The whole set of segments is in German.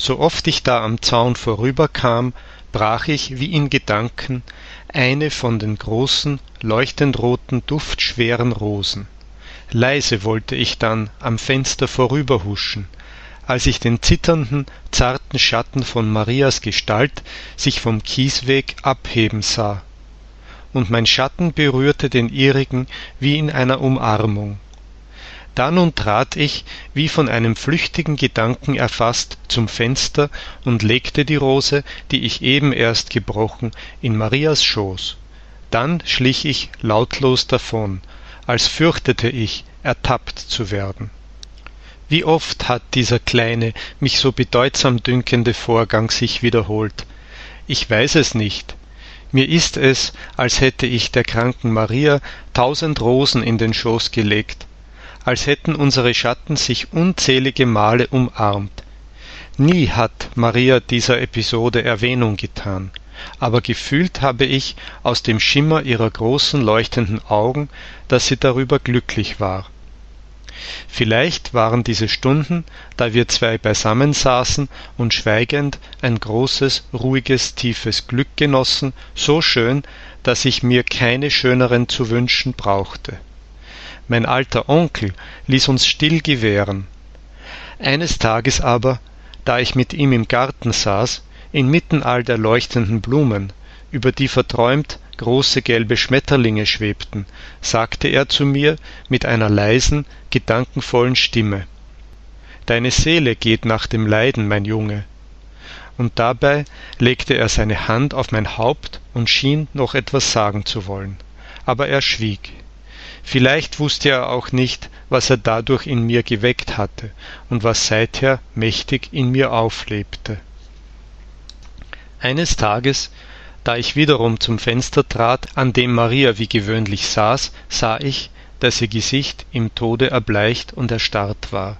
so oft ich da am zaun vorüberkam brach ich wie in gedanken eine von den großen leuchtend roten duftschweren rosen. Leise wollte ich dann am fenster vorüberhuschen als ich den zitternden zarten schatten von marias gestalt sich vom kiesweg abheben sah. Und mein schatten berührte den ihrigen wie in einer umarmung da nun trat ich wie von einem flüchtigen gedanken erfasst zum fenster und legte die rose die ich eben erst gebrochen in marias schoß. Dann schlich ich lautlos davon als fürchtete ich ertappt zu werden. Wie oft hat dieser kleine mich so bedeutsam dünkende vorgang sich wiederholt. Ich weiß es nicht. Mir ist es als hätte ich der kranken maria tausend rosen in den schoß gelegt als hätten unsere schatten sich unzählige male umarmt. Nie hat maria dieser episode erwähnung getan aber gefühlt habe ich aus dem schimmer ihrer großen leuchtenden augen dass sie darüber glücklich war. Vielleicht waren diese stunden da wir zwei beisammen saßen und schweigend ein großes ruhiges tiefes glück genossen so schön dass ich mir keine schöneren zu wünschen brauchte mein alter onkel ließ uns still gewähren. Eines tages aber da ich mit ihm im garten saß inmitten all der leuchtenden blumen über die verträumt große gelbe schmetterlinge schwebten sagte er zu mir mit einer leisen gedankenvollen stimme deine seele geht nach dem leiden mein junge. Und dabei legte er seine hand auf mein haupt und schien noch etwas sagen zu wollen. Aber er schwieg vielleicht wusste er auch nicht was er dadurch in mir geweckt hatte und was seither mächtig in mir auflebte. Eines tages da ich wiederum zum fenster trat an dem maria wie gewöhnlich saß sah ich dass ihr gesicht im tode erbleicht und erstarrt war.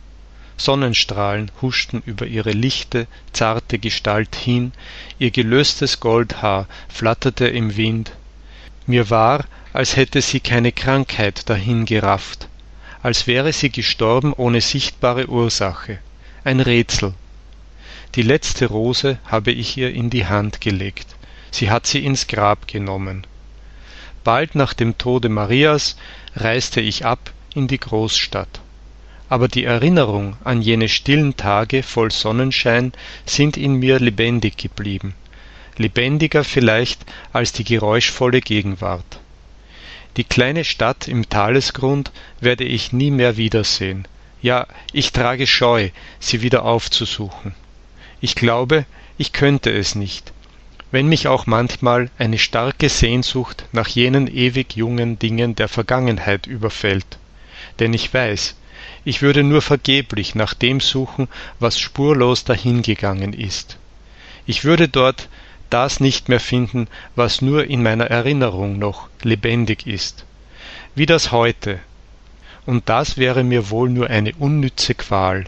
Sonnenstrahlen huschten über ihre lichte zarte gestalt hin ihr gelöstes goldhaar flatterte im wind. Mir war als hätte sie keine krankheit dahingerafft als wäre sie gestorben ohne sichtbare ursache. Ein rätsel. Die letzte rose habe ich ihr in die hand gelegt. Sie hat sie ins grab genommen. Bald nach dem tode marias reiste ich ab in die großstadt. Aber die erinnerung an jene stillen tage voll sonnenschein sind in mir lebendig geblieben. Lebendiger vielleicht als die geräuschvolle gegenwart die kleine stadt im talesgrund werde ich nie mehr wiedersehen. Ja ich trage scheu sie wieder aufzusuchen. Ich glaube ich könnte es nicht. Wenn mich auch manchmal eine starke sehnsucht nach jenen ewig jungen dingen der vergangenheit überfällt. Denn ich weiß ich würde nur vergeblich nach dem suchen was spurlos dahingegangen ist. Ich würde dort das nicht mehr finden was nur in meiner erinnerung noch lebendig ist. Wie das heute. Und das wäre mir wohl nur eine unnütze qual